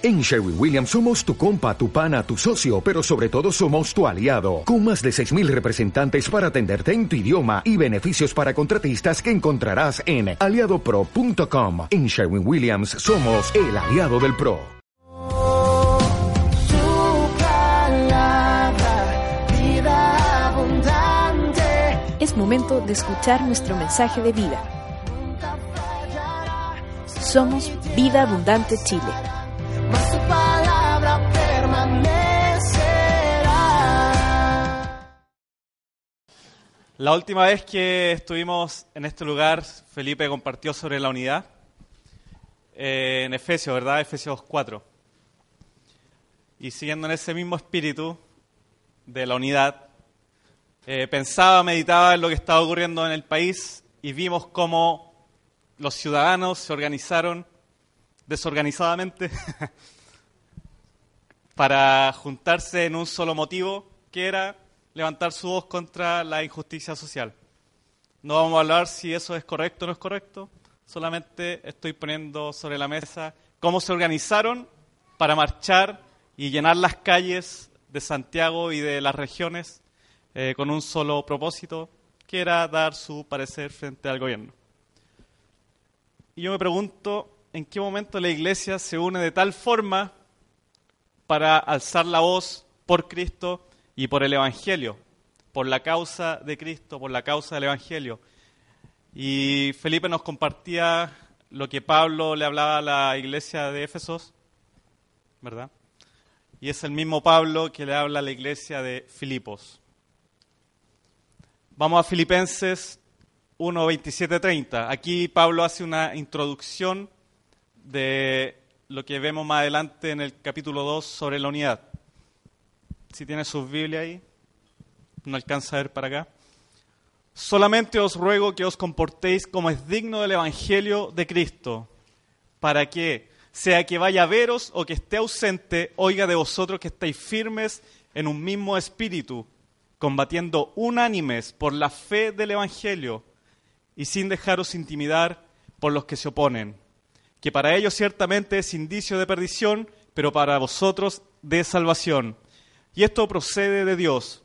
En Sherwin Williams somos tu compa, tu pana, tu socio, pero sobre todo somos tu aliado, con más de 6.000 representantes para atenderte en tu idioma y beneficios para contratistas que encontrarás en aliadopro.com. En Sherwin Williams somos el aliado del PRO. Tu palabra, vida abundante. Es momento de escuchar nuestro mensaje de vida. Somos Vida Abundante Chile. La última vez que estuvimos en este lugar, Felipe compartió sobre la unidad eh, en Efesios, ¿verdad? Efesios 4. Y siguiendo en ese mismo espíritu de la unidad, eh, pensaba, meditaba en lo que estaba ocurriendo en el país y vimos cómo los ciudadanos se organizaron desorganizadamente para juntarse en un solo motivo, que era levantar su voz contra la injusticia social. No vamos a hablar si eso es correcto o no es correcto, solamente estoy poniendo sobre la mesa cómo se organizaron para marchar y llenar las calles de Santiago y de las regiones eh, con un solo propósito, que era dar su parecer frente al gobierno. Y yo me pregunto, ¿en qué momento la iglesia se une de tal forma para alzar la voz por Cristo y por el Evangelio, por la causa de Cristo, por la causa del Evangelio? Y Felipe nos compartía lo que Pablo le hablaba a la iglesia de Éfesos, ¿verdad? Y es el mismo Pablo que le habla a la iglesia de Filipos. Vamos a Filipenses 1, 27, 30. Aquí Pablo hace una introducción de lo que vemos más adelante en el capítulo 2 sobre la unidad. Si tiene sus Biblia ahí, no alcanza a ver para acá. Solamente os ruego que os comportéis como es digno del Evangelio de Cristo, para que, sea que vaya a veros o que esté ausente, oiga de vosotros que estáis firmes en un mismo espíritu, combatiendo unánimes por la fe del Evangelio y sin dejaros intimidar por los que se oponen, que para ellos ciertamente es indicio de perdición, pero para vosotros de salvación. Y esto procede de Dios.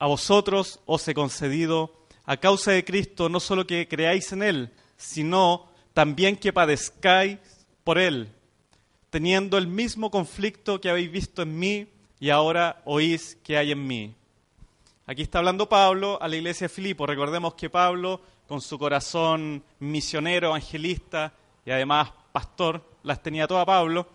A vosotros os he concedido, a causa de Cristo, no solo que creáis en Él, sino también que padezcáis por Él, teniendo el mismo conflicto que habéis visto en mí y ahora oís que hay en mí. Aquí está hablando Pablo a la iglesia de Filipo. Recordemos que Pablo, con su corazón misionero, evangelista y además pastor, las tenía toda Pablo,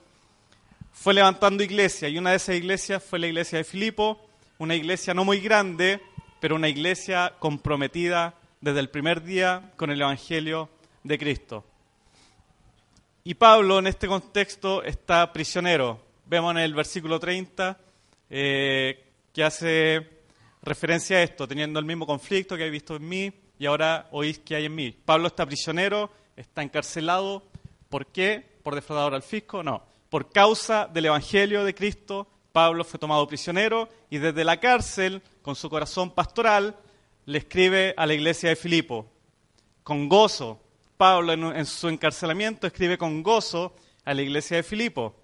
fue levantando iglesia y una de esas iglesias fue la iglesia de Filipo, una iglesia no muy grande, pero una iglesia comprometida desde el primer día con el Evangelio de Cristo. Y Pablo en este contexto está prisionero. Vemos en el versículo 30 eh, que hace referencia a esto, teniendo el mismo conflicto que habéis visto en mí y ahora oís que hay en mí. Pablo está prisionero, está encarcelado. ¿Por qué? ¿Por defraudador al fisco? No. Por causa del Evangelio de Cristo, Pablo fue tomado prisionero y desde la cárcel, con su corazón pastoral, le escribe a la iglesia de Filipo. Con gozo, Pablo en, su encarcelamiento escribe con gozo a la iglesia de Filipo.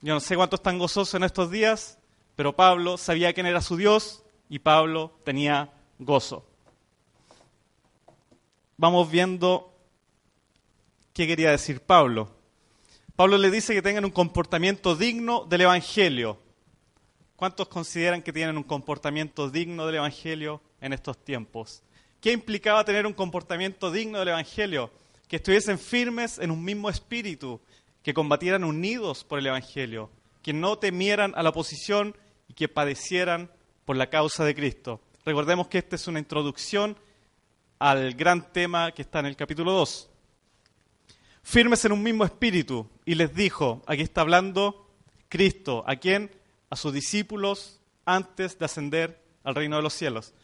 Yo no sé cuántos están gozosos en estos días, pero Pablo sabía quién era su Dios y Pablo tenía gozo. Vamos viendo qué quería decir Pablo. Pablo le dice que tengan un comportamiento digno del Evangelio. ¿Cuántos consideran que tienen un comportamiento digno del Evangelio en estos tiempos? ¿Qué implicaba tener un comportamiento digno del Evangelio? Que estuviesen firmes en un mismo espíritu, que combatieran unidos por el Evangelio, que no temieran a la oposición y que padecieran por la causa de Cristo. Recordemos que esta es una introducción al gran tema que está en el capítulo 2. Firmes en un mismo espíritu. Y les dijo, aquí está hablando Cristo, ¿a quién? A sus discípulos antes de ascender al reino de los cielos.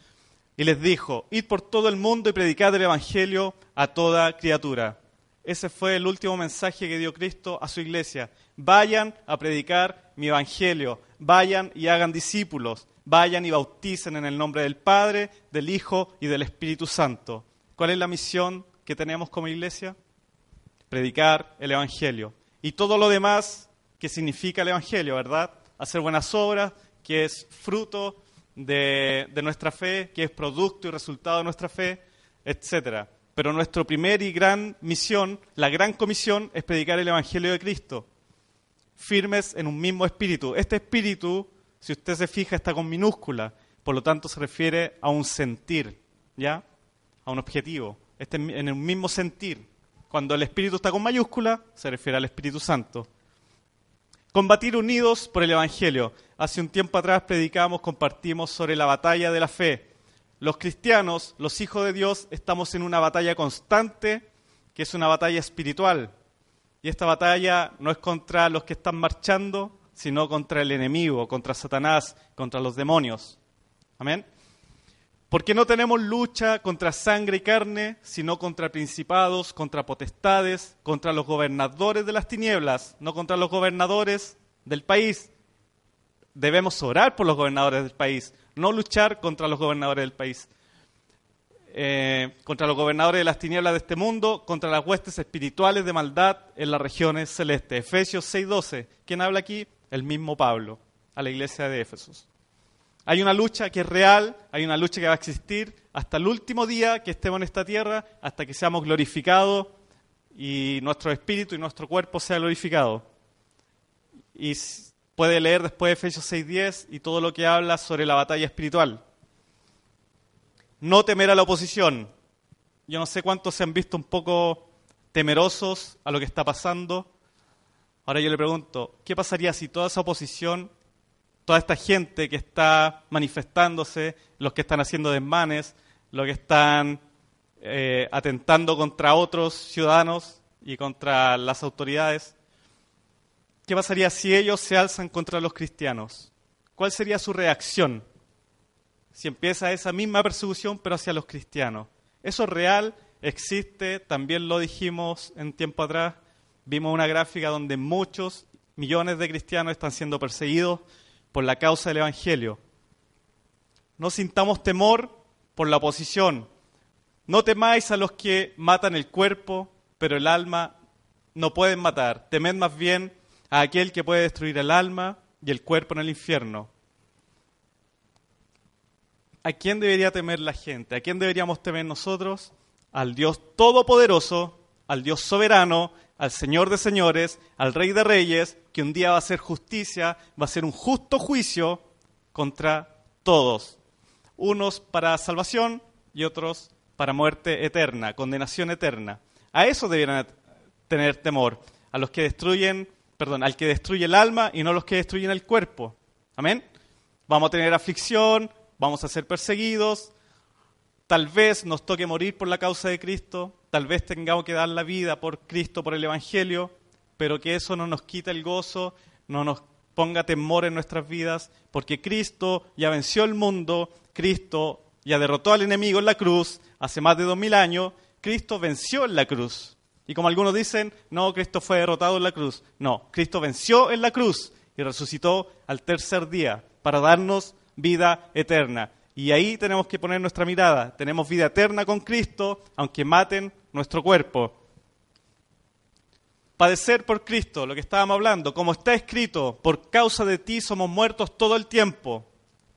Y les dijo, id por todo el mundo y predicad el Evangelio a toda criatura. Ese fue el último mensaje que dio Cristo a su iglesia. Vayan a predicar mi Evangelio, vayan y hagan discípulos, vayan y bauticen en el nombre del Padre, del Hijo y del Espíritu Santo. ¿Cuál es la misión que tenemos como iglesia? Predicar el Evangelio. y todo lo demás que significa el Evangelio, ¿verdad? Hacer buenas obras, que es fruto de, nuestra fe, que es producto y resultado de nuestra fe, etcétera. Pero nuestra primer y gran misión, la gran comisión, es predicar el Evangelio de Cristo, firmes en un mismo espíritu. Este espíritu, si usted se fija, está con minúscula, por lo tanto se refiere a un sentir, ¿ya? A un objetivo. Este en el mismo sentir. Cuando el espíritu está con mayúscula, se refiere al Espíritu Santo. Combatir unidos por el Evangelio. Hace un tiempo atrás predicamos, compartimos sobre la batalla de la fe. Los cristianos, los hijos de Dios, estamos en una batalla constante, que es una batalla espiritual. Y esta batalla no es contra los que están marchando, sino contra el enemigo, contra Satanás, contra los demonios. Amén. Porque no tenemos lucha contra sangre y carne, sino contra principados, contra potestades, contra los gobernadores de las tinieblas, no contra los gobernadores del país. Debemos orar por los gobernadores del país, no luchar contra los gobernadores del país. Eh, contra los gobernadores de las tinieblas de este mundo, contra las huestes espirituales de maldad en las regiones celestes. Efesios 6:12. ¿Quién habla aquí? El mismo Pablo, a la iglesia de Éfesos. Hay una lucha que es real, hay una lucha que va a existir hasta el último día que estemos en esta tierra, hasta que seamos glorificados y nuestro espíritu y nuestro cuerpo sea glorificado. Y puede leer después Efesios 6.10 y todo lo que habla sobre la batalla espiritual. No temer a la oposición. Yo no sé cuántos se han visto un poco temerosos a lo que está pasando. Ahora yo le pregunto, ¿qué pasaría si toda esa oposición toda esta gente que está manifestándose, los que están haciendo desmanes, los que están eh, atentando contra otros ciudadanos y contra las autoridades. ¿Qué pasaría si ellos se alzan contra los cristianos? ¿Cuál sería su reacción si empieza esa misma persecución pero hacia los cristianos? Eso es real, existe, también lo dijimos en tiempo atrás, vimos una gráfica donde muchos millones de cristianos están siendo perseguidos por la causa del Evangelio. No sintamos temor por la oposición. No temáis a los que matan el cuerpo, pero el alma no pueden matar. Temed más bien a aquel que puede destruir el alma y el cuerpo en el infierno. ¿A quién debería temer la gente? ¿A quién deberíamos temer nosotros? Al Dios Todopoderoso, al Dios Soberano, al Señor de señores, al Rey de reyes, que un día va a hacer justicia, va a ser un justo juicio contra todos. Unos para salvación y otros para muerte eterna, condenación eterna. A eso debieran tener temor, a los que destruyen, perdón, al que destruye el alma y no a los que destruyen el cuerpo. Amén. Vamos a tener aflicción, vamos a ser perseguidos, tal vez nos toque morir por la causa de Cristo, tal vez tengamos que dar la vida por Cristo, por el Evangelio, pero que eso no nos quita el gozo, no nos ponga temor en nuestras vidas, porque Cristo ya venció el mundo, Cristo ya derrotó al enemigo en la cruz hace más de dos mil años, Cristo venció en la cruz. Y como algunos dicen, no, Cristo fue derrotado en la cruz. No, Cristo venció en la cruz y resucitó al tercer día para darnos vida eterna. Y ahí tenemos que poner nuestra mirada. Tenemos vida eterna con Cristo, aunque maten nuestro cuerpo. Padecer por Cristo, lo que estábamos hablando, como está escrito, por causa de ti somos muertos todo el tiempo.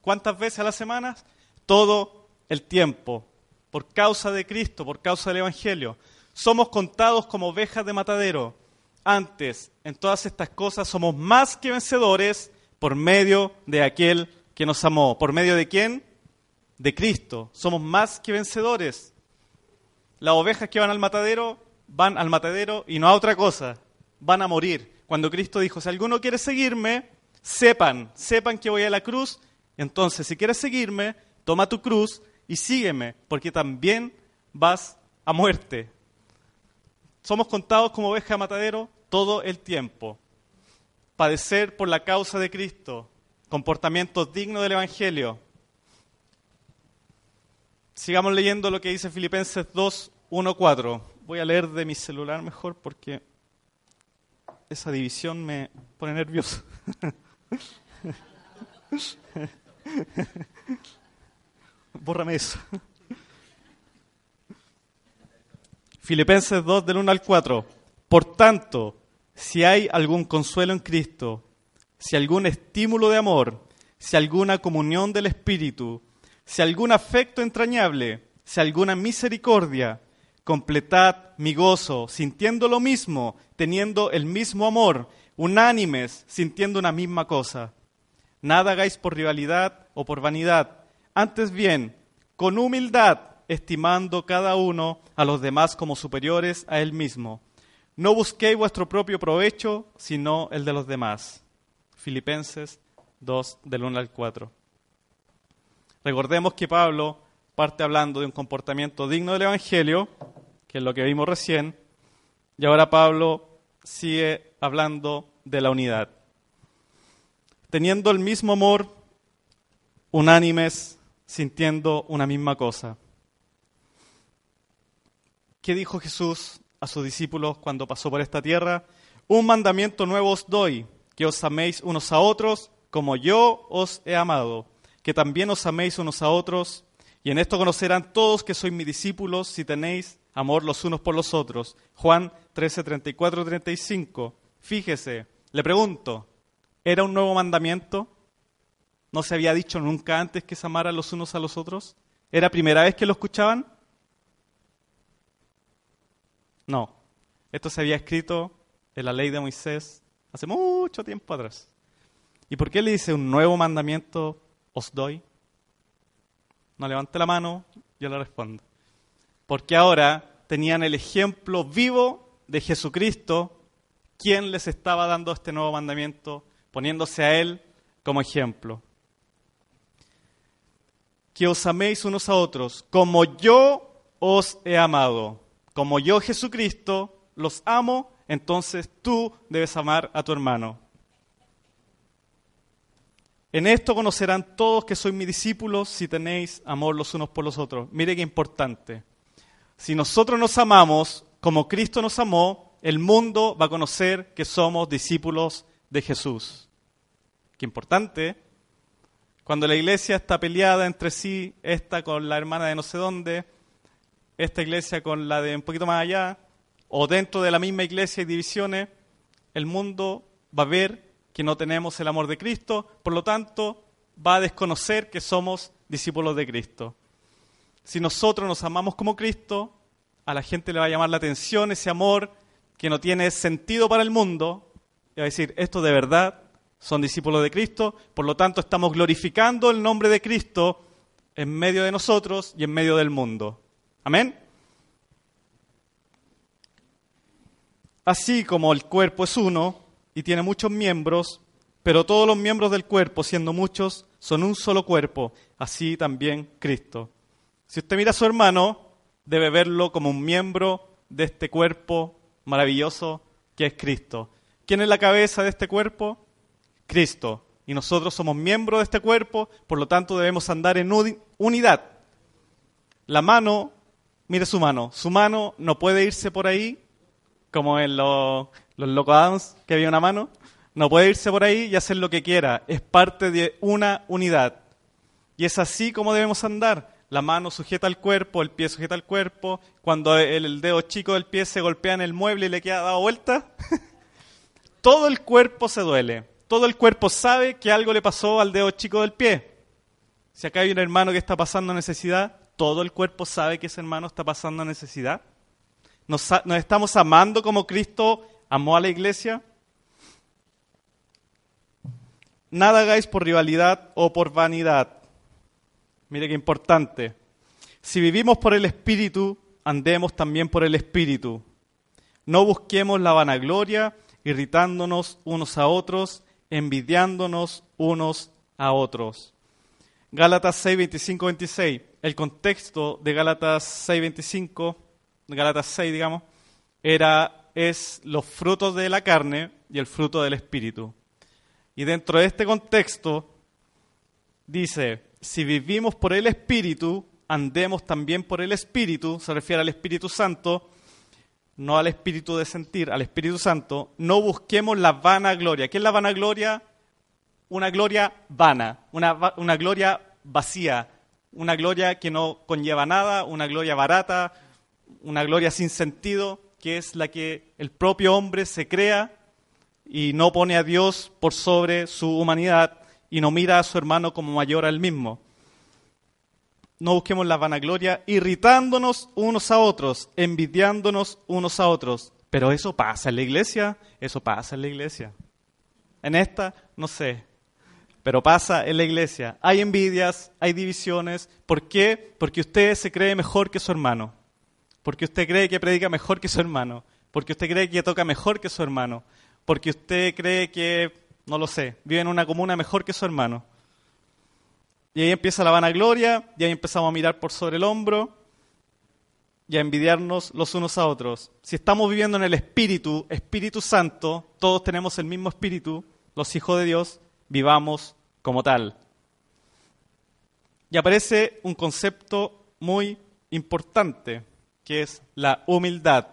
¿Cuántas veces a la semana? Todo el tiempo. Por causa de Cristo, por causa del Evangelio. Somos contados como ovejas de matadero. Antes, en todas estas cosas, somos más que vencedores por medio de aquel que nos amó. ¿Por medio de quién? De Cristo. Somos más que vencedores las ovejas que van al matadero van al matadero y no a otra cosa, van a morir. Cuando Cristo dijo, si alguno quiere seguirme, sepan, sepan que voy a la cruz, entonces si quieres seguirme, toma tu cruz y sígueme, porque también vas a muerte. Somos contados como ovejas de matadero todo el tiempo. Padecer por la causa de Cristo, comportamientos dignos del Evangelio, Sigamos leyendo lo que dice Filipenses 2, 1, 4. Voy a leer de mi celular mejor porque esa división me pone nervioso. Bórrame eso. Filipenses 2 del 1 al 4. Por tanto, si hay algún consuelo en Cristo, si algún estímulo de amor, si alguna comunión del Espíritu, si algún afecto entrañable, si alguna misericordia, completad mi gozo, sintiendo lo mismo, teniendo el mismo amor, unánimes, sintiendo una misma cosa. Nada hagáis por rivalidad o por vanidad, antes bien, con humildad, estimando cada uno a los demás como superiores a él mismo. No busquéis vuestro propio provecho, sino el de los demás. Filipenses 2, del 1 al 4. Recordemos que Pablo parte hablando de un comportamiento digno del Evangelio, que es lo que vimos recién, y ahora Pablo sigue hablando de la unidad. Teniendo el mismo amor, unánimes, sintiendo una misma cosa. ¿Qué dijo Jesús a sus discípulos cuando pasó por esta tierra? Un mandamiento nuevo os doy, que os améis unos a otros como yo os he amado, que también os améis unos a otros, y en esto conocerán todos que sois mis discípulos si tenéis amor los unos por los otros. Juan 13, 34, 35. Fíjese, le pregunto, ¿era un nuevo mandamiento? ¿No se había dicho nunca antes que se amaran los unos a los otros? ¿Era primera vez que lo escuchaban? No. Esto se había escrito en la ley de Moisés hace mucho tiempo atrás. ¿Y por qué le dice un nuevo mandamiento os doy? No levante la mano, yo le respondo. Porque ahora tenían el ejemplo vivo de Jesucristo, quien les estaba dando este nuevo mandamiento, poniéndose a Él como ejemplo. Que os améis unos a otros, como yo os he amado, como yo Jesucristo los amo, entonces tú debes amar a tu hermano. En esto conocerán todos que sois mis discípulos si tenéis amor los unos por los otros. Mire qué importante. Si nosotros nos amamos como Cristo nos amó, el mundo va a conocer que somos discípulos de Jesús. Qué importante. Cuando la iglesia está peleada entre sí, esta con la hermana de no sé dónde, esta iglesia con la de un poquito más allá, o dentro de la misma iglesia hay divisiones, el mundo va a ver que no tenemos el amor de Cristo, por lo tanto va a desconocer que somos discípulos de Cristo. Si nosotros nos amamos como Cristo, a la gente le va a llamar la atención ese amor que no tiene sentido para el mundo, y va a decir, esto de verdad son discípulos de Cristo, por lo tanto estamos glorificando el nombre de Cristo en medio de nosotros y en medio del mundo. Amén. Así como el cuerpo es uno, y tiene muchos miembros, pero todos los miembros del cuerpo, siendo muchos, son un solo cuerpo, así también Cristo. Si usted mira a su hermano, debe verlo como un miembro de este cuerpo maravilloso que es Cristo. ¿Quién es la cabeza de este cuerpo? Cristo. Y nosotros somos miembros de este cuerpo, por lo tanto debemos andar en unidad. La mano, mire su mano, su mano no puede irse por ahí como en los los Loco Adams, que había una mano, no puede irse por ahí y hacer lo que quiera. Es parte de una unidad. Y es así como debemos andar. La mano sujeta al cuerpo, el pie sujeta al cuerpo. Cuando el, dedo chico del pie se golpea en el mueble y le queda dado vuelta, todo el cuerpo se duele. Todo el cuerpo sabe que algo le pasó al dedo chico del pie. Si acá hay un hermano que está pasando necesidad, todo el cuerpo sabe que ese hermano está pasando necesidad. Nos, estamos amando como Cristo amó a la iglesia. Nada hagáis por rivalidad o por vanidad. Mire qué importante. Si vivimos por el Espíritu, andemos también por el Espíritu. No busquemos la vanagloria, irritándonos unos a otros, envidiándonos unos a otros. Gálatas 6, 25, 26. El contexto de Gálatas 6, 25, Gálatas 6, digamos, era es los frutos de la carne y el fruto del espíritu. Y dentro de este contexto dice, si vivimos por el espíritu, andemos también por el espíritu, se refiere al Espíritu Santo, no al espíritu de sentir, al Espíritu Santo, no busquemos la vana gloria. ¿Qué es la vana gloria? Una gloria vana, una, una gloria vacía, una gloria que no conlleva nada, una gloria barata, una gloria sin sentido que es la que el propio hombre se crea y no pone a Dios por sobre su humanidad y no mira a su hermano como mayor al mismo. No busquemos la vanagloria irritándonos unos a otros, envidiándonos unos a otros. Pero eso pasa en la iglesia, eso pasa en la iglesia. En esta, no sé, pero pasa en la iglesia. Hay envidias, hay divisiones. ¿Por qué? Porque usted se cree mejor que su hermano. Porque usted cree que predica mejor que su hermano. Porque usted cree que toca mejor que su hermano. Porque usted cree que, no lo sé, vive en una comuna mejor que su hermano. Y ahí empieza la vanagloria, y ahí empezamos a mirar por sobre el hombro y a envidiarnos los unos a otros. Si estamos viviendo en el Espíritu, Espíritu Santo, todos tenemos el mismo Espíritu, los hijos de Dios, vivamos como tal. Y aparece un concepto muy importante, que es la humildad.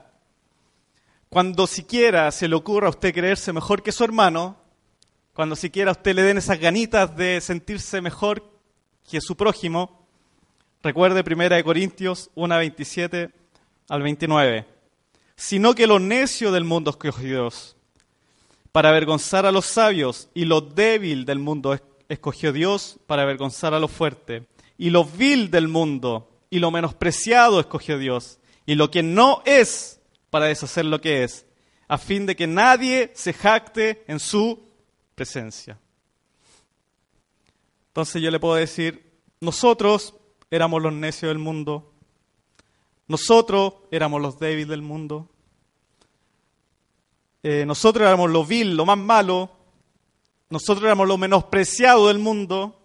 Cuando siquiera se le ocurra a usted creerse mejor que su hermano, cuando siquiera a usted le den esas ganitas de sentirse mejor que su prójimo, recuerde 1 Corintios 1, 27 al 29. Sino que lo necio del mundo escogió Dios, para avergonzar a los sabios, y lo débil del mundo escogió Dios para avergonzar a lo fuerte, y lo vil del mundo y lo menospreciado escogió Dios, y lo que no es para deshacer lo que es, a fin de que nadie se jacte en su presencia. Entonces yo le puedo decir, nosotros éramos los necios del mundo, nosotros éramos los débiles del mundo, eh, nosotros éramos lo vil, lo más malo, nosotros éramos lo menospreciado del mundo,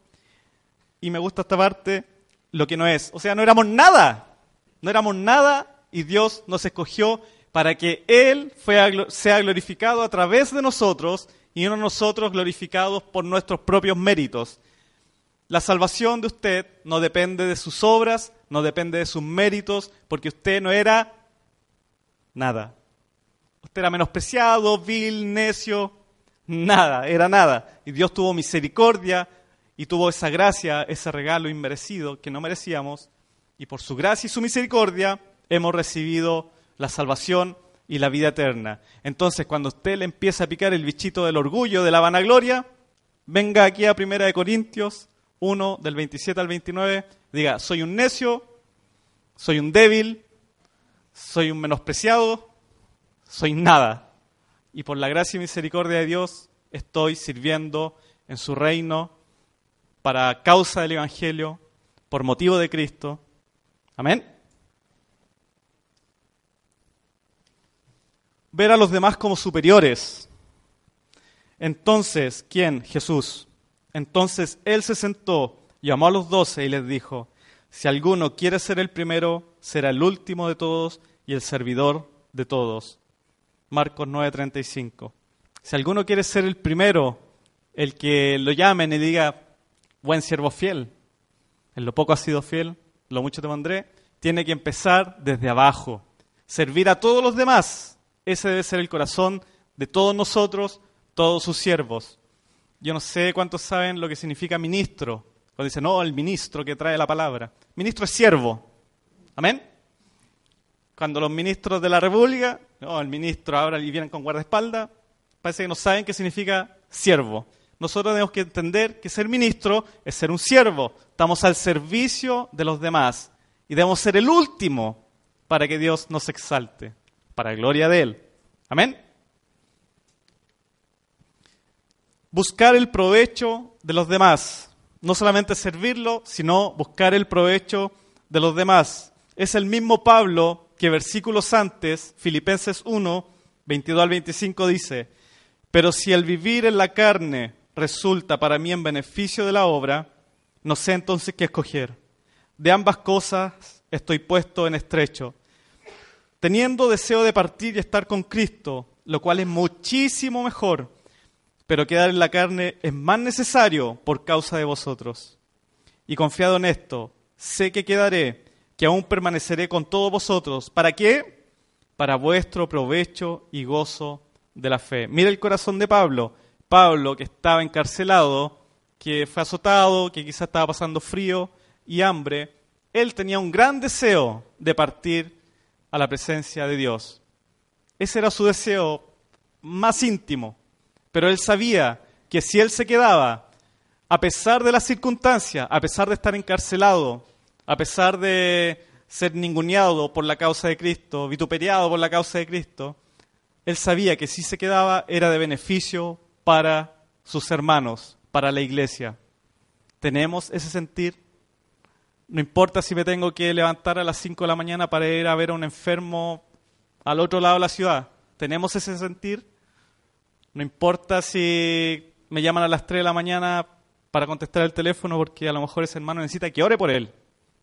y me gusta esta parte, lo que no es. O sea, no éramos nada, no éramos nada y Dios nos escogió para que Él sea glorificado a través de nosotros y no nosotros glorificados por nuestros propios méritos. La salvación de usted no depende de sus obras, no depende de sus méritos, porque usted no era nada. Usted era menospreciado, vil, necio, nada, era nada. Y Dios tuvo misericordia y tuvo esa gracia, ese regalo inmerecido que no merecíamos. Y por su gracia y su misericordia hemos recibido la salvación y la vida eterna. Entonces, cuando usted le empieza a picar el bichito del orgullo, de la vanagloria, venga aquí a Primera de Corintios 1, del 27 al 29, diga, soy un necio, soy un débil, soy un menospreciado, soy nada. Y por la gracia y misericordia de Dios estoy sirviendo en su reino para causa del Evangelio, por motivo de Cristo. Amén. Ver a los demás como superiores. Entonces, ¿quién? Jesús entonces él se sentó, llamó a los doce y les dijo, si alguno quiere ser el primero, será el último de todos y el servidor de todos. Marcos 9:35. Si alguno quiere ser el primero, el que lo llamen y diga, buen siervo fiel, en lo poco has sido fiel, lo mucho te mandré, tiene que empezar desde abajo, servir a todos los demás. Ese debe ser el corazón de todos nosotros, todos sus siervos. Yo no sé cuántos saben lo que significa ministro. Cuando dicen, no, el ministro que trae la palabra. Ministro es siervo. Amén. Cuando los ministros de la República, no, el ministro ahora vienen con guardaespaldas, parece que no saben qué significa siervo. Nosotros tenemos que entender que ser ministro es ser un siervo. Estamos al servicio de los demás y debemos ser el último para que Dios nos exalte, para gloria de Él. Amén. buscar el provecho de los demás. No solamente servirlo, sino buscar el provecho de los demás. Es el mismo Pablo que versículos antes, Filipenses 1, 22 al 25 dice, pero si el vivir en la carne resulta para mí en beneficio de la obra, no sé entonces qué escoger. De ambas cosas estoy puesto en estrecho, teniendo deseo de partir y estar con Cristo, lo cual es muchísimo mejor pero quedar en la carne es más necesario por causa de vosotros. Y confiado en esto, sé que quedaré, que aún permaneceré con todos vosotros. ¿Para qué? Para vuestro provecho y gozo de la fe. Mira el corazón de Pablo. Pablo que estaba encarcelado, que fue azotado, que quizás estaba pasando frío y hambre, él tenía un gran deseo de partir a la presencia de Dios. Ese era su deseo más íntimo Pero él sabía que si él se quedaba, a pesar de las circunstancias, a pesar de estar encarcelado, a pesar de ser ninguneado por la causa de Cristo, vituperiado por la causa de Cristo, él sabía que si se quedaba era de beneficio para sus hermanos, para la iglesia. ¿Tenemos ese sentir? No importa si me tengo que levantar a las 5 de la mañana para ir a ver a un enfermo al otro lado de la ciudad. ¿Tenemos ese sentir? No importa si me llaman a las 3 de la mañana para contestar el teléfono porque a lo mejor ese hermano necesita que ore por él.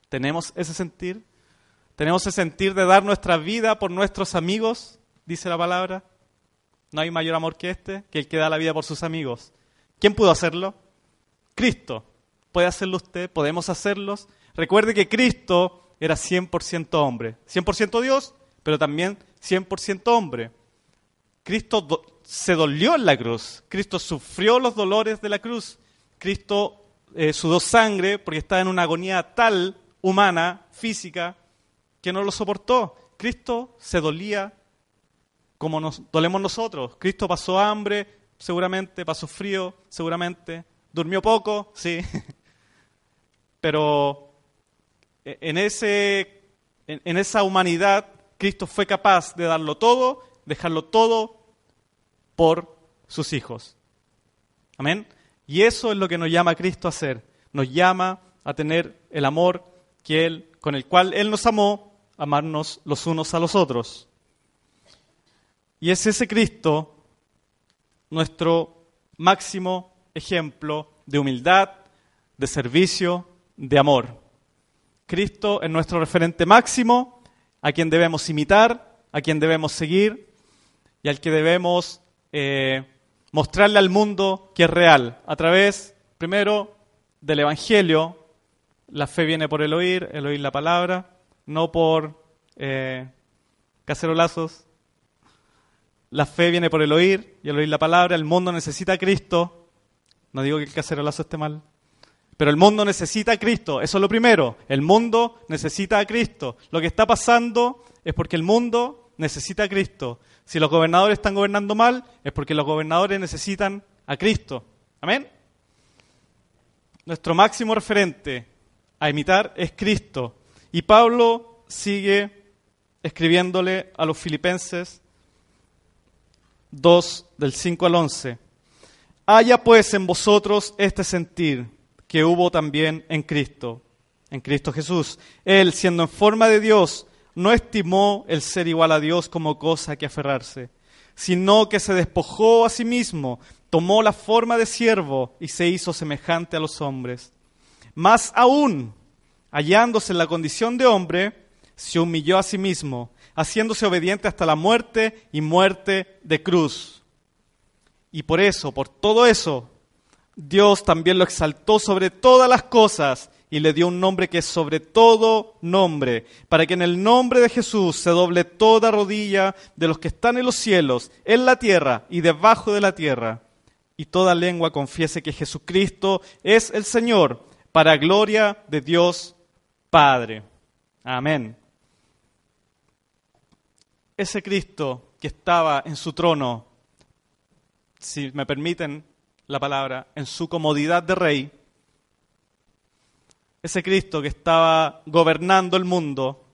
¿Tenemos ese sentir? ¿Tenemos ese sentir de dar nuestra vida por nuestros amigos? Dice la palabra. No hay mayor amor que este, que el que da la vida por sus amigos. ¿Quién pudo hacerlo? Cristo. ¿Puede hacerlo usted? ¿Podemos hacerlos? Recuerde que Cristo era 100% hombre. 100% Dios, pero también 100% hombre. Cristo se dolió en la cruz. Cristo sufrió los dolores de la cruz. Cristo eh, sudó sangre porque estaba en una agonía tal, humana, física, que no lo soportó. Cristo se dolía como nos dolemos nosotros. Cristo pasó hambre, seguramente, pasó frío, seguramente, durmió poco, sí. Pero e, en, ese, en esa humanidad, Cristo fue capaz de darlo todo, dejarlo todo por sus hijos. Amén. Y eso es lo que nos llama Cristo a hacer. Nos llama a tener el amor que él, con el cual Él nos amó, amarnos los unos a los otros. Y es ese Cristo nuestro máximo ejemplo de humildad, de servicio, de amor. Cristo es nuestro referente máximo, a quien debemos imitar, a quien debemos seguir y al que debemos eh, mostrarle al mundo que es real, a través, primero, del Evangelio. La fe viene por el oír, el oír la palabra, no por eh, cacerolazos. La fe viene por el oír y el oír la palabra. El mundo necesita a Cristo. No digo que el cacerolazo esté mal. Pero el mundo necesita a Cristo. Eso es lo primero. El mundo necesita a Cristo. Lo que está pasando es porque el mundo necesita a Cristo. Si los gobernadores están gobernando mal, es porque los gobernadores necesitan a Cristo. Amén. Nuestro máximo referente a imitar es Cristo. Y Pablo sigue escribiéndole a los filipenses 2 del 5 al 11. Haya pues en vosotros este sentir que hubo también en Cristo, en Cristo Jesús. Él, siendo en forma de Dios, no estimó el ser igual a Dios como cosa que aferrarse, sino que se despojó a sí mismo, tomó la forma de siervo y se hizo semejante a los hombres. Más aún, hallándose en la condición de hombre, se humilló a sí mismo, haciéndose obediente hasta la muerte y muerte de cruz. Y por eso, por todo eso, Dios también lo exaltó sobre todas las cosas y le dio un nombre que es sobre todo nombre, para que en el nombre de Jesús se doble toda rodilla de los que están en los cielos, en la tierra y debajo de la tierra, y toda lengua confiese que Jesucristo es el Señor, para gloria de Dios Padre. Amén. Ese Cristo que estaba en su trono, si me permiten la palabra, en su comodidad de rey, ese Cristo que estaba gobernando el mundo,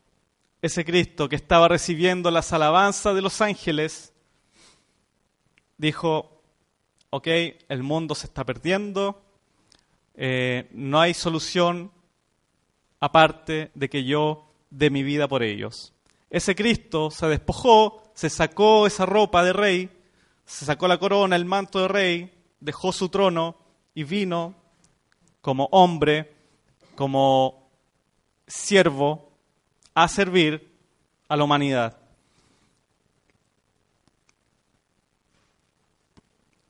ese Cristo que estaba recibiendo las alabanzas de los ángeles, dijo, ok, el mundo se está perdiendo, eh, no hay solución aparte de que yo dé mi vida por ellos. Ese Cristo se despojó, se sacó esa ropa de rey, se sacó la corona, el manto de rey, dejó su trono y vino como hombre como siervo a servir a la humanidad.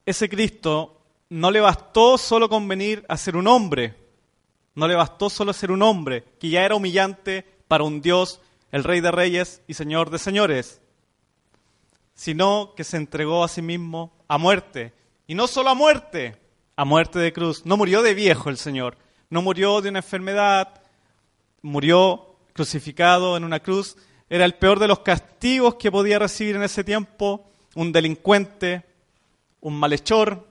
Ese Cristo no le bastó solo con venir a ser un hombre, no le bastó solo ser un hombre, que ya era humillante para un Dios, el Rey de Reyes y Señor de Señores, sino que se entregó a sí mismo a muerte. Y no solo a muerte, a muerte de cruz. No murió de viejo el Señor, no murió de una enfermedad, murió crucificado en una cruz. Era el peor de los castigos que podía recibir en ese tiempo un delincuente, un malhechor,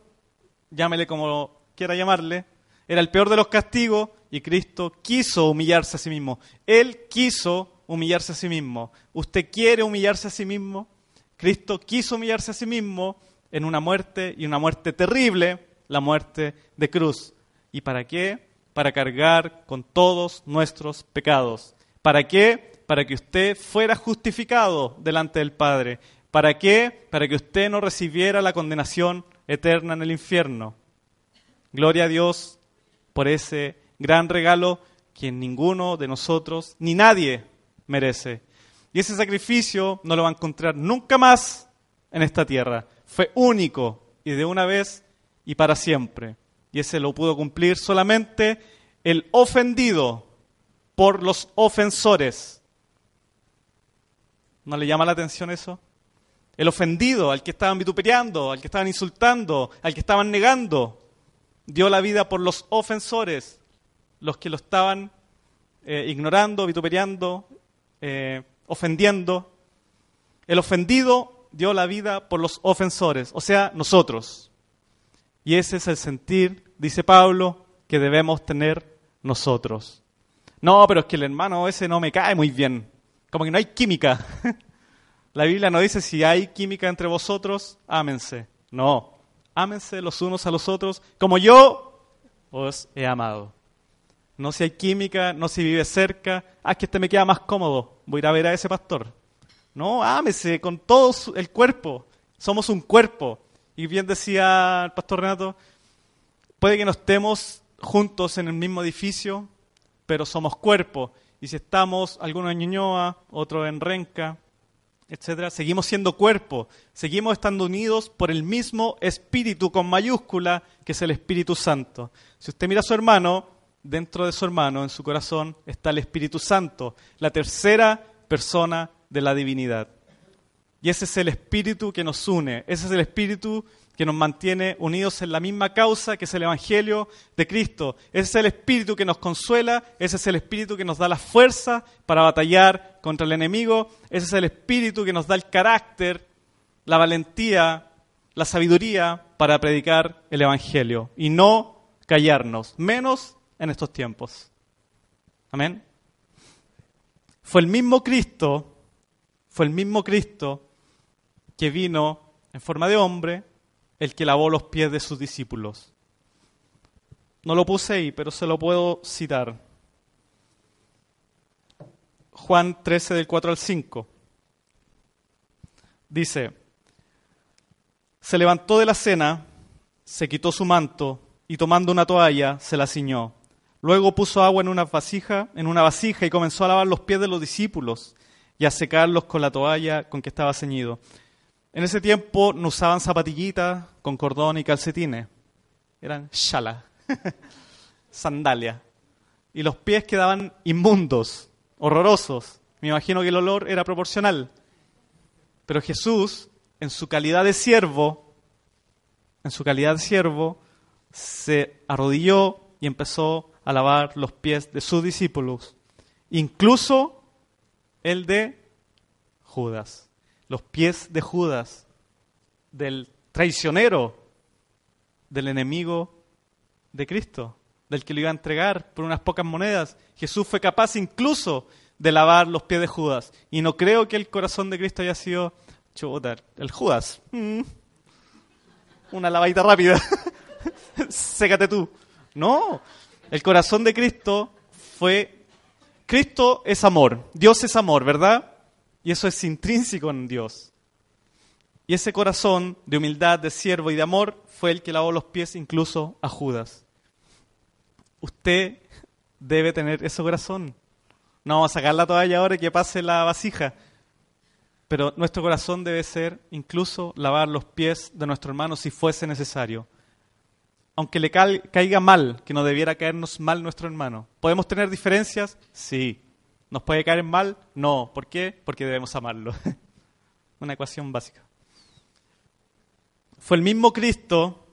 llámele como quiera llamarle, era el peor de los castigos y Cristo quiso humillarse a sí mismo. Él quiso humillarse a sí mismo. ¿Usted quiere humillarse a sí mismo? Cristo quiso humillarse a sí mismo en una muerte y una muerte terrible, la muerte de cruz. ¿Y para qué? Para cargar con todos nuestros pecados. ¿Para qué? Para que usted fuera justificado delante del Padre. ¿Para qué? Para que usted no recibiera la condenación eterna en el infierno. Gloria a Dios por ese gran regalo que ninguno de nosotros, ni nadie, merece. Y ese sacrificio no lo va a encontrar nunca más en esta tierra. Fue único y de una vez y para siempre. Y ese lo pudo cumplir solamente el ofendido por los ofensores. ¿No le llama la atención eso? El ofendido, al que estaban vituperiando, al que estaban insultando, al que estaban negando, dio la vida por los ofensores, los que lo estaban eh, ignorando, vituperiando, eh, ofendiendo. El ofendido dio la vida por los ofensores, o sea, nosotros. Y ese es el sentir, dice Pablo, que debemos tener nosotros. No, pero es que el hermano ese no me cae muy bien. Como que no hay química. La Biblia no dice si hay química entre vosotros, ámense. No, ámense los unos a los otros como yo os he amado. No si hay química, no si vive cerca. Ah, es que este me queda más cómodo. Voy a ir a ver a ese pastor. No, ámese con todo el cuerpo. Somos un cuerpo. Y bien decía el pastor Renato, puede que no estemos juntos en el mismo edificio, pero somos cuerpo. Y si estamos, algunos en Ñuñoa, otros en Renca, etcétera, seguimos siendo cuerpo, seguimos estando unidos por el mismo espíritu con mayúscula, que es el Espíritu Santo. Si usted mira a su hermano, dentro de su hermano, en su corazón, está el Espíritu Santo, la tercera persona de la divinidad. Y ese es el espíritu que nos une, ese es el espíritu que nos mantiene unidos en la misma causa que es el Evangelio de Cristo. Ese es el espíritu que nos consuela, ese es el espíritu que nos da la fuerza para batallar contra el enemigo, ese es el espíritu que nos da el carácter, la valentía, la sabiduría para predicar el Evangelio y no callarnos, menos en estos tiempos. Amén. Fue el mismo Cristo, fue el mismo Cristo que vino en forma de hombre, el que lavó los pies de sus discípulos. No lo puse ahí, pero se lo puedo citar. Juan 13 del 4 al 5. Dice, se levantó de la cena, se quitó su manto y tomando una toalla se la ciñó. Luego puso agua en una vasija, en una vasija y comenzó a lavar los pies de los discípulos y a secarlos con la toalla con que estaba ceñido. En ese tiempo no usaban zapatillitas con cordón y calcetines. Eran shala, sandalias. Y los pies quedaban inmundos, horrorosos. Me imagino que el olor era proporcional. Pero Jesús, en su calidad de siervo, en su calidad de siervo, se arrodilló y empezó a lavar los pies de sus discípulos, incluso el de Judas los pies de Judas, del traicionero, del enemigo de Cristo, del que lo iba a entregar por unas pocas monedas. Jesús fue capaz incluso de lavar los pies de Judas. Y no creo que el corazón de Cristo haya sido, chuta, el Judas. Mm. una lavadita rápida. Sécate tú. No, el corazón de Cristo fue, Cristo es amor, Dios es amor, ¿verdad? Y eso es intrínseco en Dios. Y ese corazón de humildad, de siervo y de amor fue el que lavó los pies incluso a Judas. Usted debe tener ese corazón. No vamos a sacar la toalla ahora y que pase la vasija. Pero nuestro corazón debe ser incluso lavar los pies de nuestro hermano si fuese necesario. Aunque le caiga mal, que no debiera caernos mal nuestro hermano. ¿Podemos tener diferencias? Sí. ¿Nos puede caer mal? No. ¿Por qué? Porque debemos amarlo. Una ecuación básica. Fue el mismo Cristo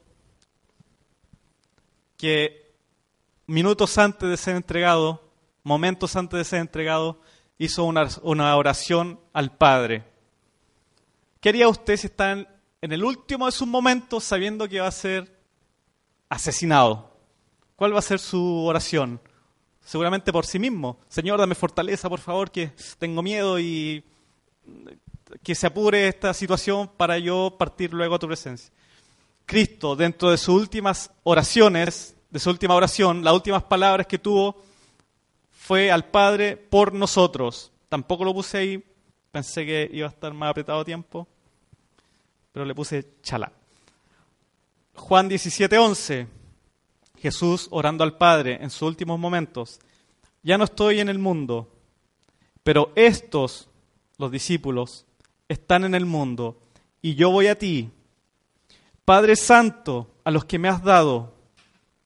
que minutos antes de ser entregado, momentos antes de ser entregado, hizo una, oración al Padre. ¿Qué haría usted si está en el último de sus momentos, sabiendo que va a ser asesinado. ¿Cuál va a ser su oración? Seguramente por sí mismo. Señor, dame fortaleza, por favor, que tengo miedo y que se apure esta situación para yo partir luego a tu presencia. Cristo, dentro de sus últimas oraciones, de su última oración, las últimas palabras que tuvo fue al Padre por nosotros. Tampoco lo puse ahí, pensé que iba a estar más apretado tiempo, pero le puse chalá. Juan 17, 11. Jesús orando al Padre en sus últimos momentos. Ya no estoy en el mundo, pero estos, los discípulos, están en el mundo y yo voy a ti. Padre Santo, a los que me has dado,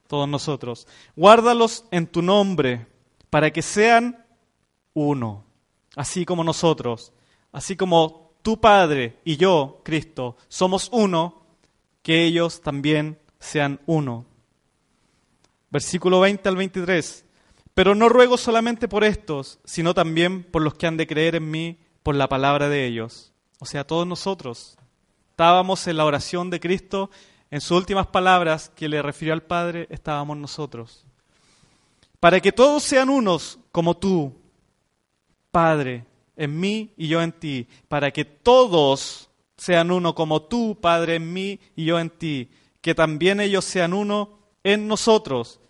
todos nosotros, guárdalos en tu nombre para que sean uno, así como nosotros, así como tu Padre y yo, Cristo, somos uno, que ellos también sean uno. Versículo 20 al 23. Pero no ruego solamente por estos, sino también por los que han de creer en mí por la palabra de ellos. O sea, todos nosotros estábamos en la oración de Cristo, en sus últimas palabras que le refirió al Padre, estábamos nosotros. Para que todos sean unos como tú, Padre, en mí y yo en ti. Para que todos sean uno como tú, Padre, en mí y yo en ti. Que también ellos sean uno en nosotros.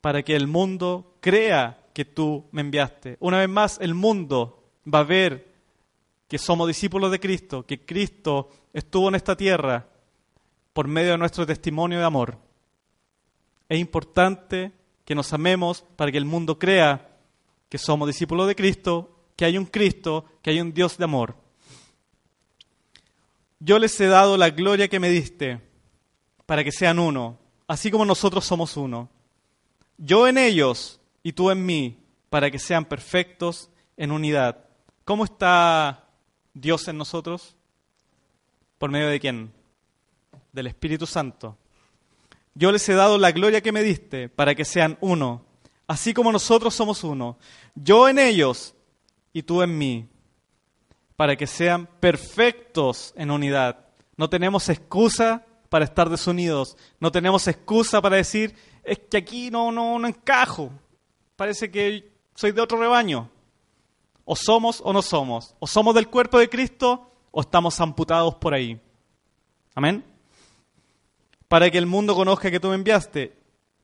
Para que el mundo crea que tú me enviaste. Una vez más, el mundo va a ver que somos discípulos de Cristo, que Cristo estuvo en esta tierra por medio de nuestro testimonio de amor. Es importante que nos amemos para que el mundo crea que somos discípulos de Cristo, que hay un Cristo, que hay un Dios de amor. Yo les he dado la gloria que me diste para que sean uno, así como nosotros somos uno. Yo en ellos y tú en mí, para que sean perfectos en unidad. ¿Cómo está Dios en nosotros? ¿Por medio de quién? Del Espíritu Santo. Yo les he dado la gloria que me diste para que sean uno, así como nosotros somos uno. Yo en ellos y tú en mí, para que sean perfectos en unidad. No tenemos excusa para estar desunidos. No tenemos excusa para decir, es que aquí no, no, no encajo. Parece que soy de otro rebaño. O somos o no somos. O somos del cuerpo de Cristo o estamos amputados por ahí. Amén. Para que el mundo conozca que tú me enviaste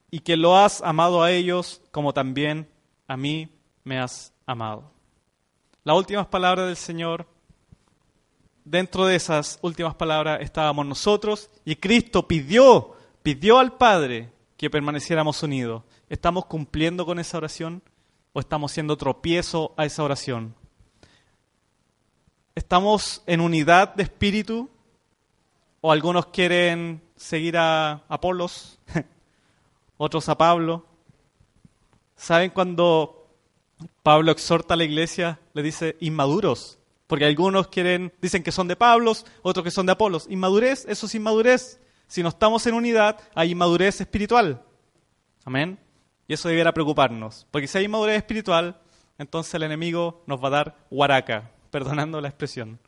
y que lo has amado a ellos como también a mí me has amado. Las últimas palabras del Señor, dentro de esas últimas palabras estábamos nosotros y Cristo pidió, pidió al Padre que permaneciéramos unidos. ¿Estamos cumpliendo con esa oración o estamos siendo tropiezo a esa oración? ¿Estamos en unidad de espíritu? ¿O algunos quieren seguir a Apolos? ¿Otros a Pablo? ¿Saben cuando Pablo exhorta a la iglesia? Le dice inmaduros. Porque algunos quieren, dicen que son de Pablos, otros que son de Apolos. Inmadurez, eso es inmadurez. Si no estamos en unidad, hay inmadurez espiritual. Amén. Y eso debiera preocuparnos. Porque si hay inmadurez espiritual, entonces el enemigo nos va a dar huaraca, perdonando la expresión.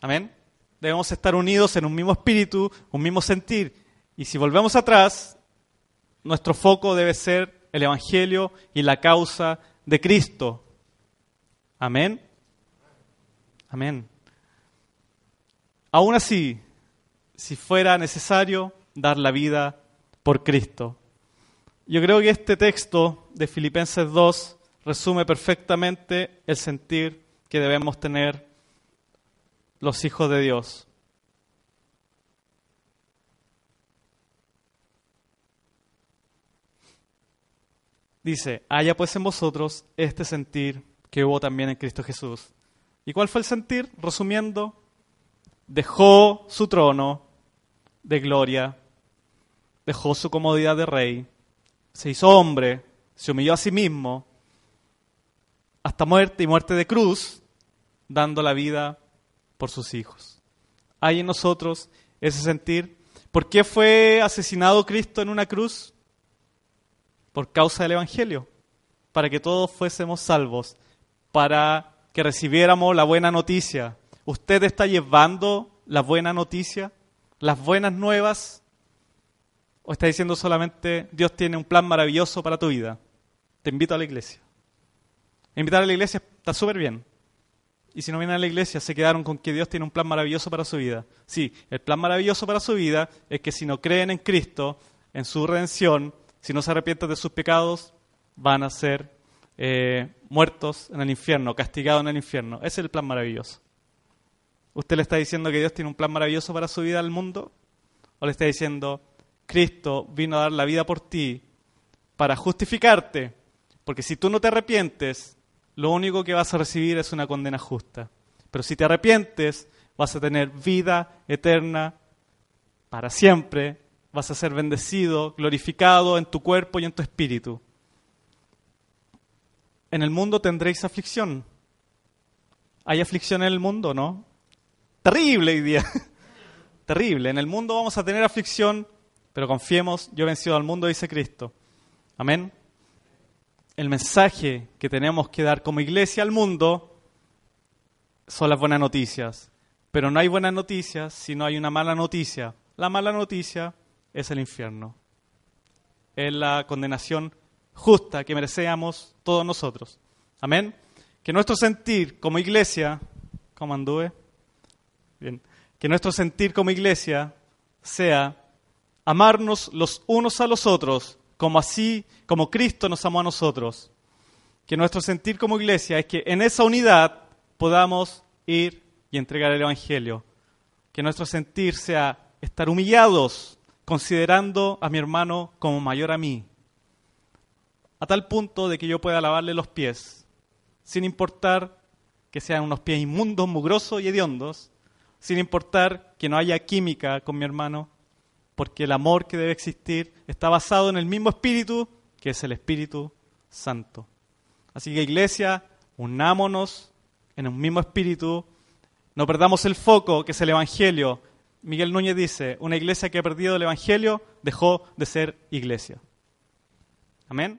Amén. Debemos estar unidos en un mismo espíritu, un mismo sentir. Y si volvemos atrás, nuestro foco debe ser el Evangelio y la causa de Cristo. Amén. Amén. Aún así, si fuera necesario, dar la vida por Cristo. Yo creo que este texto de Filipenses 2 resume perfectamente el sentir que debemos tener los hijos de Dios. Dice, haya pues en vosotros este sentir que hubo también en Cristo Jesús. ¿Y cuál fue el sentir? Resumiendo, dejó su trono de gloria, dejó su comodidad de rey, se hizo hombre, se humilló a sí mismo, hasta muerte y muerte de cruz, dando la vida por sus hijos. Hay en nosotros ese sentir. ¿Por qué fue asesinado Cristo en una cruz? Por causa del Evangelio, para que todos fuésemos salvos, para que recibiéramos la buena noticia. ¿Usted está llevando la buena noticia, las buenas nuevas? ¿O está diciendo solamente Dios tiene un plan maravilloso para tu vida? Te invito a la iglesia. Invitar a la iglesia está súper bien. Y si no vienen a la iglesia, se quedaron con que Dios tiene un plan maravilloso para su vida. Sí, el plan maravilloso para su vida es que si no creen en Cristo, en su redención, si no se arrepienten de sus pecados, van a ser eh, muertos en el infierno, castigados en el infierno. Ese es el plan maravilloso. ¿Usted le está diciendo que Dios tiene un plan maravilloso para su vida al mundo? ¿O le está diciendo, Cristo vino a dar la vida por ti para justificarte? Porque si tú no te arrepientes, lo único que vas a recibir es una condena justa. Pero si te arrepientes, vas a tener vida eterna para siempre, vas a ser bendecido, glorificado en tu cuerpo y en tu espíritu. En el mundo tendréis aflicción. ¿Hay aflicción en el mundo, no? Terrible hoy día. Terrible. En el mundo vamos a tener aflicción, pero confiemos, yo he vencido al mundo, dice Cristo. Amén el mensaje que tenemos que dar como iglesia al mundo son las buenas noticias. Pero no hay buenas noticias si no hay una mala noticia. La mala noticia es el infierno. Es la condenación justa que merecemos todos nosotros. Amén. Que nuestro sentir como iglesia, ¿cómo anduve? Bien. Que nuestro sentir como iglesia sea amarnos los unos a los otros como así, como Cristo nos amó a nosotros. Que nuestro sentir como iglesia es que en esa unidad podamos ir y entregar el Evangelio. Que nuestro sentir sea estar humillados, considerando a mi hermano como mayor a mí. A tal punto de que yo pueda lavarle los pies, sin importar que sean unos pies inmundos, mugrosos y hediondos, sin importar que no haya química con mi hermano, porque el amor que debe existir está basado en el mismo espíritu que es el Espíritu Santo. Así que iglesia, unámonos en un mismo espíritu, no perdamos el foco que es el Evangelio. Miguel Núñez dice, una iglesia que ha perdido el Evangelio dejó de ser iglesia. Amén.